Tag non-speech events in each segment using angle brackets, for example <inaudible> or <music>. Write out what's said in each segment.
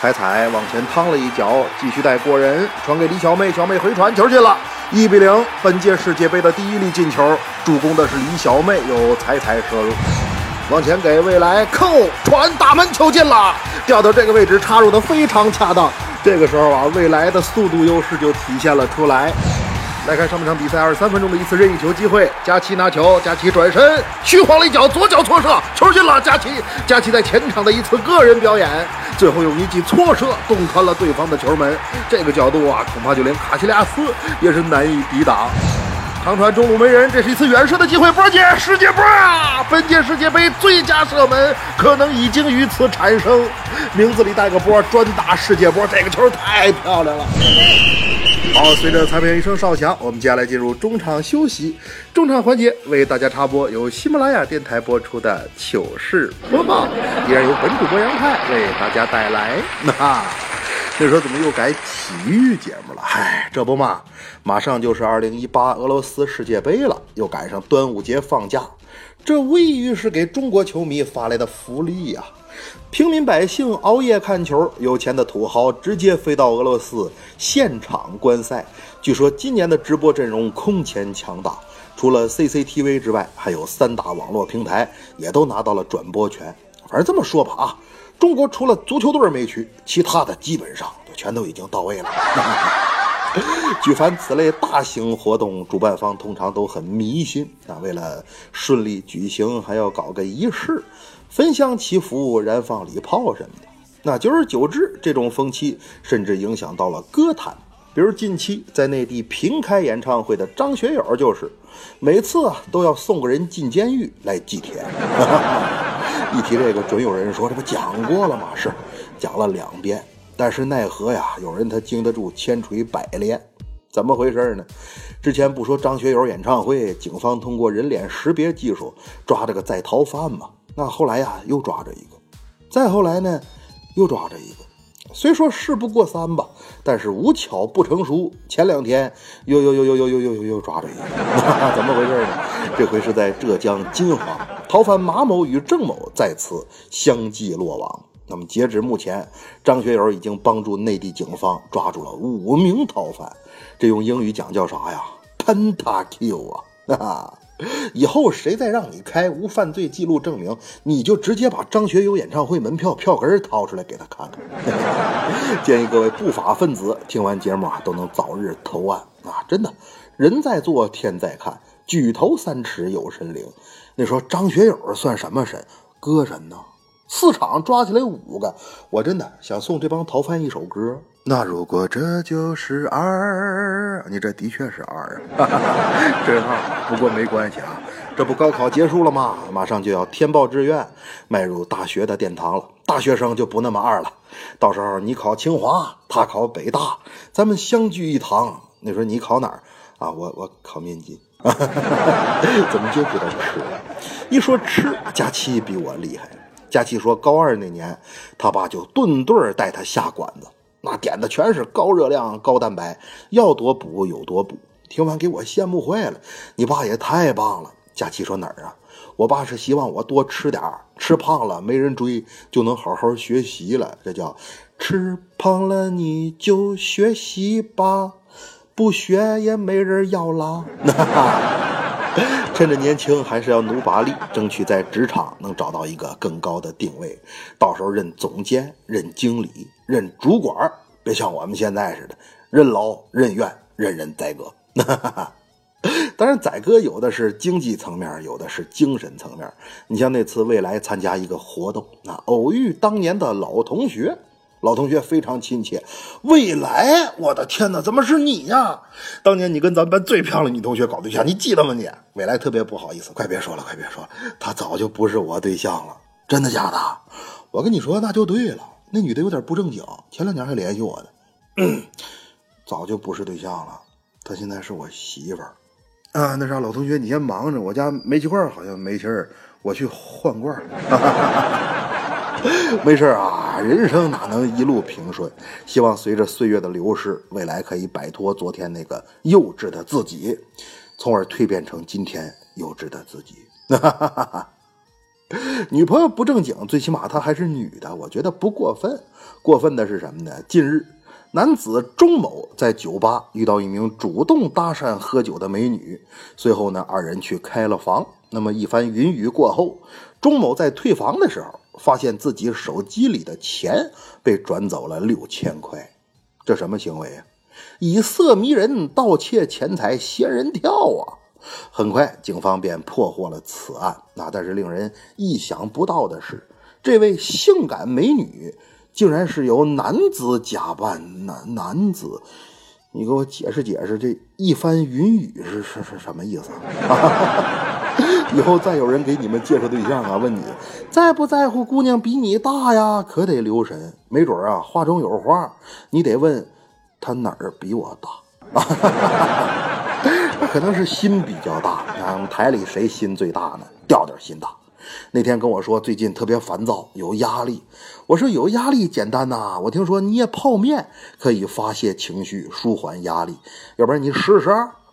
彩彩往前趟了一脚，继续带过人，传给李小妹，小妹回传，球进了，一比零。本届世界杯的第一粒进球，助攻的是李小妹，由彩彩射入。往前给未来扣传，打门球进了，调到这个位置插入的非常恰当。这个时候啊，未来的速度优势就体现了出来。再看上半场比赛二十三分钟的一次任意球机会，佳琪拿球，佳琪转身，虚晃了一脚，左脚错射，球进了。佳琪，佳琪在前场的一次个人表演，最后用一记错射洞穿了对方的球门。这个角度啊，恐怕就连卡西利亚斯也是难以抵挡。长传中路没人，这是一次远射的机会，波姐世界波啊！本届世界杯最佳射门可能已经于此产生，名字里带个波，专打世界波，这个球太漂亮了。好，随着裁判员一声哨响，我们接下来进入中场休息。中场环节为大家插播由喜马拉雅电台播出的糗事播报，依然由本主播杨派为大家带来。这时候怎么又改体育节目了？嗨，这不嘛，马上就是二零一八俄罗斯世界杯了，又赶上端午节放假，这无异于是给中国球迷发来的福利呀！平民百姓熬夜看球，有钱的土豪直接飞到俄罗斯现场观赛。据说今年的直播阵容空前强大，除了 CCTV 之外，还有三大网络平台也都拿到了转播权。反正这么说吧啊，中国除了足球队没去，其他的基本上就全都已经到位了。<laughs> 举凡此类大型活动，主办方通常都很迷信啊，为了顺利举行，还要搞个仪式。焚香祈福、燃放礼炮什么的，那久而久之，这种风气甚至影响到了歌坛。比如近期在内地平开演唱会的张学友，就是每次啊都要送个人进监狱来祭天。<laughs> 一提这个，准有人说：“这不讲过了吗？”是讲了两遍，但是奈何呀，有人他经得住千锤百炼。怎么回事呢？之前不说张学友演唱会，警方通过人脸识别技术抓着个在逃犯吗？那后来呀，又抓着一个，再后来呢，又抓着一个。虽说事不过三吧，但是无巧不成书。前两天又又又又又又又又又抓着一个，<laughs> 怎么回事呢？这回是在浙江金华，逃犯马某与郑某再次相继落网。那么截止目前，张学友已经帮助内地警方抓住了五名逃犯。这用英语讲叫啥呀？Pentakill 啊！<laughs> 哈哈。以后谁再让你开无犯罪记录证明，你就直接把张学友演唱会门票票根掏出来给他看看。<laughs> 建议各位不法分子听完节目啊，都能早日投案啊！真的，人在做天在看，举头三尺有神灵。你说张学友算什么神？歌神呢？四场抓起来五个，我真的想送这帮逃犯一首歌。那如果这就是二，你这的确是二啊，哈哈哈真二。不过没关系啊，这不高考结束了吗？马上就要填报志愿，迈入大学的殿堂了。大学生就不那么二了，到时候你考清华，他考北大，咱们相聚一堂。你说你考哪儿啊？我我考民进。<laughs> 怎么就知道吃？一说吃，佳琪比我厉害。佳琪说高二那年，他爸就顿顿带他下馆子。那点的全是高热量、高蛋白，要多补有多补。听完给我羡慕坏了，你爸也太棒了。佳琪说哪儿啊？我爸是希望我多吃点儿，吃胖了没人追，就能好好学习了。这叫吃胖了你就学习吧，不学也没人要啦。<laughs> 趁着年轻，还是要努把力，争取在职场能找到一个更高的定位。到时候任总监、任经理、任主管，别像我们现在似的，任劳任怨、任人宰割。<laughs> 当然，宰割有的是经济层面，有的是精神层面。你像那次未来参加一个活动，那偶遇当年的老同学。老同学非常亲切，未来，我的天哪，怎么是你呀？当年你跟咱们班最漂亮女同学搞对象，你记得吗？你未来特别不好意思，快别说了，快别说了，她早就不是我对象了，真的假的？我跟你说，那就对了，那女的有点不正经，前两年还联系我呢，<clears throat> 早就不是对象了，她现在是我媳妇儿啊。那啥，老同学，你先忙着，我家煤气罐好像没气儿，我去换罐。<laughs> 没事啊，人生哪能一路平顺？希望随着岁月的流逝，未来可以摆脱昨天那个幼稚的自己，从而蜕变成今天幼稚的自己。哈 <laughs> 女朋友不正经，最起码她还是女的，我觉得不过分。过分的是什么呢？近日，男子钟某在酒吧遇到一名主动搭讪喝酒的美女，随后呢，二人去开了房。那么一番云雨过后，钟某在退房的时候，发现自己手机里的钱被转走了六千块。这什么行为啊？以色迷人，盗窃钱财，仙人跳啊！很快，警方便破获了此案。那但是令人意想不到的是，这位性感美女竟然是由男子假扮。男男子，你给我解释解释，这一番云雨是是是什么意思？<laughs> 以后再有人给你们介绍对象啊，问你在不在乎姑娘比你大呀？可得留神，没准啊话中有话，你得问他哪儿比我大。<laughs> 可能是心比较大，啊，台里谁心最大呢？调调心大。那天跟我说最近特别烦躁，有压力。我说有压力简单呐，我听说捏泡面可以发泄情绪、舒缓压力，要不然你试试。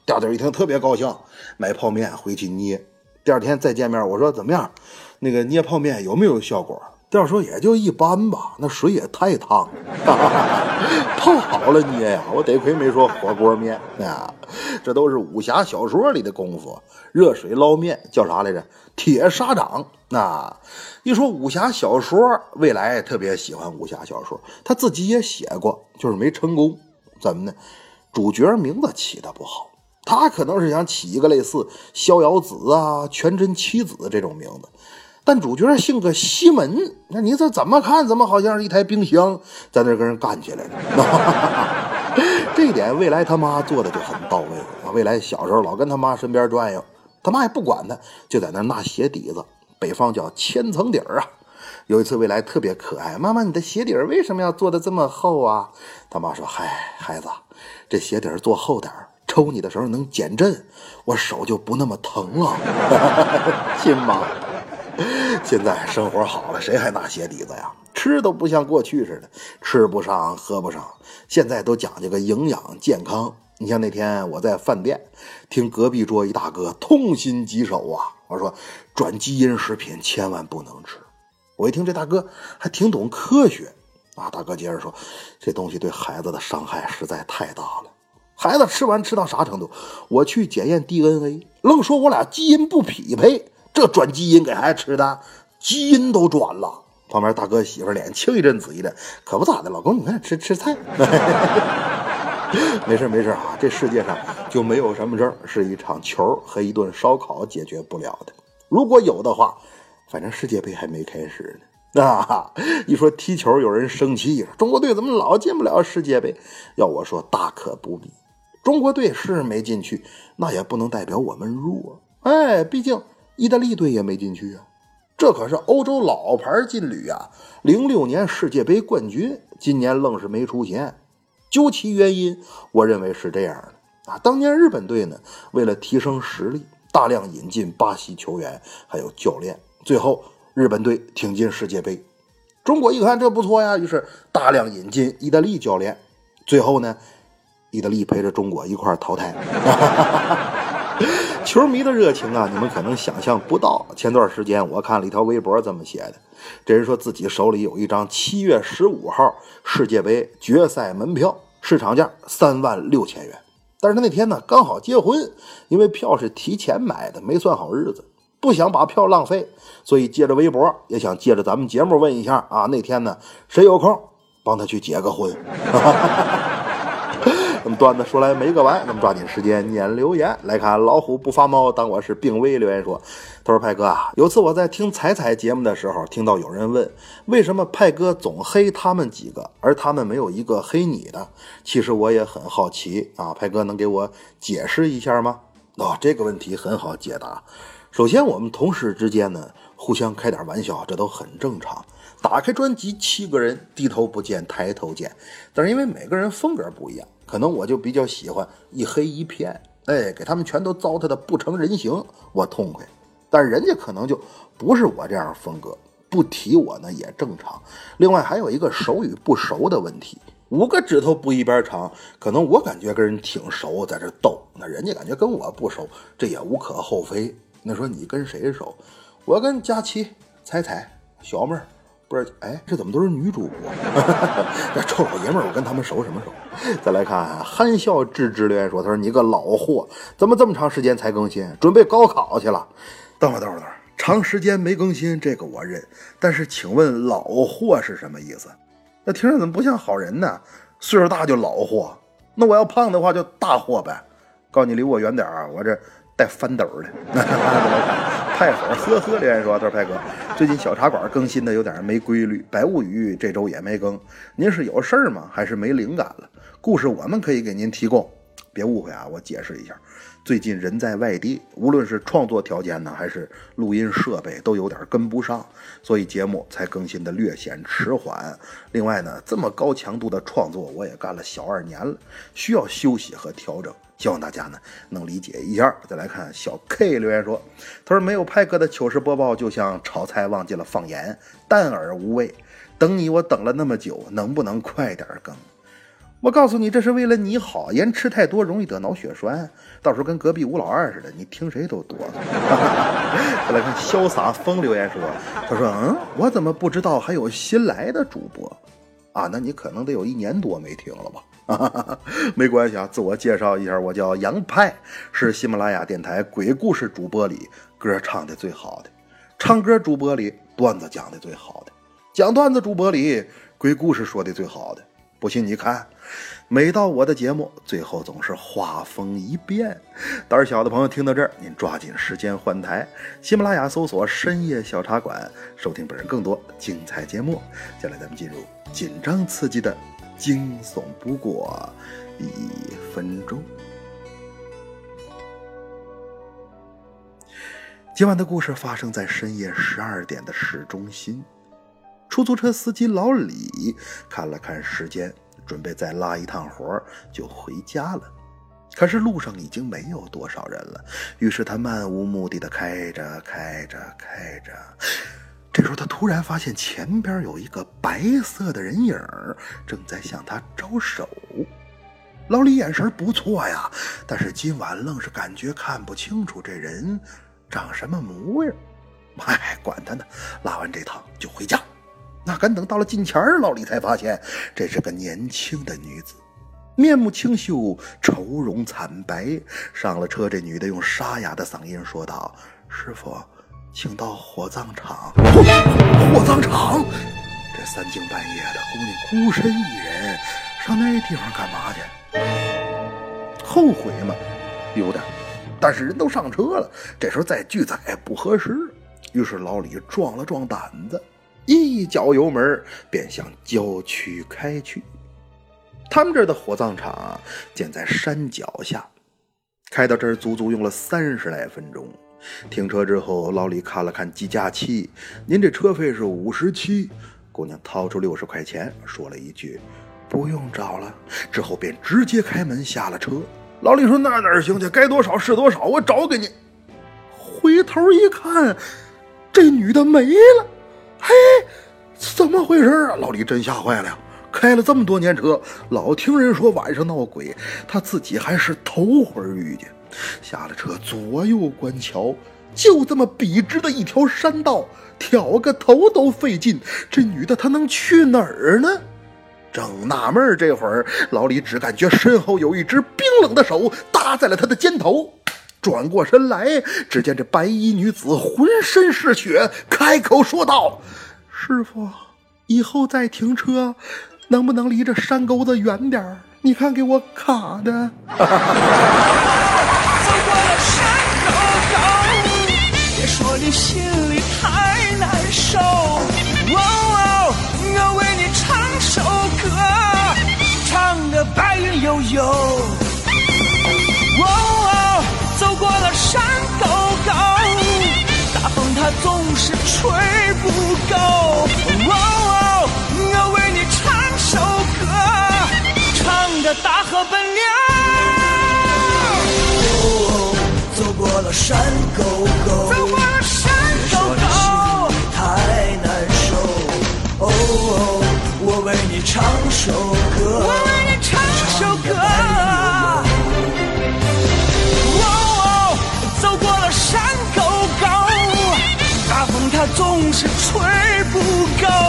调调一听特别高兴，买泡面回去捏。第二天再见面，我说怎么样？那个捏泡面有没有效果？调说也就一般吧，那水也太烫，<laughs> 泡好了捏呀！我得亏没说火锅面啊，这都是武侠小说里的功夫。热水捞面叫啥来着？铁砂掌。那一说武侠小说，未来特别喜欢武侠小说，他自己也写过，就是没成功。怎么呢？主角名字起的不好，他可能是想起一个类似逍遥子啊、全真七子这种名字。但主角姓个西门，那你这怎么看？怎么好像是一台冰箱在那跟人干起来了？<laughs> 这一点未来他妈做的就很到位啊！未来小时候老跟他妈身边转悠，他妈也不管他，就在那纳鞋底子，北方叫千层底儿啊。有一次未来特别可爱，妈妈，你的鞋底儿为什么要做的这么厚啊？他妈说：嗨，孩子，这鞋底儿做厚点儿，抽你的时候能减震，我手就不那么疼了，<laughs> 亲妈。现在生活好了，谁还拿鞋底子呀？吃都不像过去似的，吃不上，喝不上。现在都讲究个营养健康。你像那天我在饭店听隔壁桌一大哥痛心疾首啊，我说转基因食品千万不能吃。我一听这大哥还挺懂科学啊，大哥接着说，这东西对孩子的伤害实在太大了。孩子吃完吃到啥程度？我去检验 DNA，愣说我俩基因不匹配。这转基因给孩子吃的，基因都转了。旁边大哥媳妇脸青一阵紫一阵，可不咋的。老公，你看吃吃菜，<laughs> 没事没事啊。这世界上就没有什么事儿是一场球和一顿烧烤解决不了的。如果有的话，反正世界杯还没开始呢。<laughs> 啊，一说踢球，有人生气，中国队怎么老进不了世界杯？要我说，大可不必。中国队是没进去，那也不能代表我们弱。哎，毕竟。意大利队也没进去啊，这可是欧洲老牌劲旅啊！零六年世界杯冠军，今年愣是没出现。究其原因，我认为是这样的啊。当年日本队呢，为了提升实力，大量引进巴西球员，还有教练，最后日本队挺进世界杯。中国一看这不错呀，于是大量引进意大利教练，最后呢，意大利陪着中国一块淘汰。<laughs> 球迷的热情啊，你们可能想象不到。前段时间我看了一条微博，这么写的：这人说自己手里有一张七月十五号世界杯决赛门票，市场价三万六千元。但是他那天呢刚好结婚，因为票是提前买的，没算好日子，不想把票浪费，所以借着微博也想借着咱们节目问一下啊，那天呢谁有空帮他去结个婚？<laughs> 那么段子说来没个完，那么抓紧时间念留言来看。老虎不发猫，当我是病危。留言说：“他说派哥啊，有次我在听彩彩节目的时候，听到有人问，为什么派哥总黑他们几个，而他们没有一个黑你的？其实我也很好奇啊，派哥能给我解释一下吗？哦，这个问题很好解答。首先，我们同事之间呢，互相开点玩笑，这都很正常。打开专辑，七个人低头不见抬头见，但是因为每个人风格不一样。”可能我就比较喜欢一黑一片，哎，给他们全都糟蹋的不成人形，我痛快。但人家可能就不是我这样风格，不提我呢也正常。另外还有一个熟与不熟的问题，五个指头不一边长，可能我感觉跟人挺熟，在这逗，那人家感觉跟我不熟，这也无可厚非。那说你跟谁熟？我跟佳琪彩彩、小妹儿，不是？哎，这怎么都是女主播？<laughs> 这臭老爷们儿，我跟他们熟什么熟？再来看憨笑置之留言说：“他说你个老货，怎么这么长时间才更新？准备高考去了？”等会儿，等会儿，等会儿，长时间没更新，这个我认。但是，请问“老货”是什么意思？那听着怎么不像好人呢？岁数大就老货，那我要胖的话就大货呗。告诉你离我远点啊，我这带翻斗的。<laughs> 派粉呵呵留言说：“他说派哥，最近小茶馆更新的有点没规律，白物语这周也没更。您是有事儿吗？还是没灵感了？故事我们可以给您提供。别误会啊，我解释一下。”最近人在外地，无论是创作条件呢，还是录音设备，都有点跟不上，所以节目才更新的略显迟缓。另外呢，这么高强度的创作，我也干了小二年了，需要休息和调整，希望大家呢能理解一下。再来看小 K 留言说：“他说没有派哥的糗事播报，就像炒菜忘记了放盐，淡而无味。等你，我等了那么久，能不能快点更？”我告诉你，这是为了你好。盐吃太多容易得脑血栓，到时候跟隔壁吴老二似的，你听谁都哆嗦。<laughs> 再来看潇洒风留言说：“他说，嗯，我怎么不知道还有新来的主播啊？那你可能得有一年多没听了吧？<laughs> 没关系啊，自我介绍一下，我叫杨派，是喜马拉雅电台鬼故事主播里歌唱的最好的，唱歌主播里段子讲的最好的，讲段子主播里鬼故事说的最好的。不信你看。”每到我的节目最后，总是画风一变。胆小的朋友听到这儿，您抓紧时间换台。喜马拉雅搜索“深夜小茶馆”，收听本人更多精彩节目。接下来咱们进入紧张刺激的惊悚不过一分钟。今晚的故事发生在深夜十二点的市中心。出租车司机老李看了看时间。准备再拉一趟活就回家了，可是路上已经没有多少人了。于是他漫无目的的开着开着开着，这时候他突然发现前边有一个白色的人影正在向他招手。老李眼神不错呀，但是今晚愣是感觉看不清楚这人长什么模样。哎，管他呢，拉完这趟就回家。哪敢等到了近前，老李才发现这是个年轻的女子，面目清秀，愁容惨白。上了车，这女的用沙哑的嗓音说道：“师傅，请到火葬场。”火葬场！这三更半夜的，姑娘孤身一人上那地方干嘛去？后悔吗？有点，但是人都上车了，这时候再拒载不合适。于是老李壮了壮胆子。一脚油门便向郊区开去。他们这儿的火葬场建在山脚下，开到这儿足足用了三十来分钟。停车之后，老李看了看计价器：“您这车费是五十七。”姑娘掏出六十块钱，说了一句：“不用找了。”之后便直接开门下了车。老李说：“那哪行去？该多少是多少，我找给你。”回头一看，这女的没了。嘿，怎么回事啊？老李真吓坏了！开了这么多年车，老听人说晚上闹鬼，他自己还是头回遇见。下了车，左右观瞧，就这么笔直的一条山道，挑个头都费劲。这女的她能去哪儿呢？正纳闷儿这会儿老李只感觉身后有一只冰冷的手搭在了他的肩头。转过身来，只见这白衣女子浑身是血，开口说道：“师傅，以后再停车，能不能离这山沟子远点儿？你看给我卡的。” <laughs> 说你心里太难受。哦哦，我为你唱首歌，唱的白云悠悠。哦，走过了山沟沟，大风它总是吹不够。哦，我为你唱首歌，唱的大河奔流。哦，走过了山沟沟你唱首歌，我为你唱首歌。哦，走过了山沟沟，大风它总是吹不够。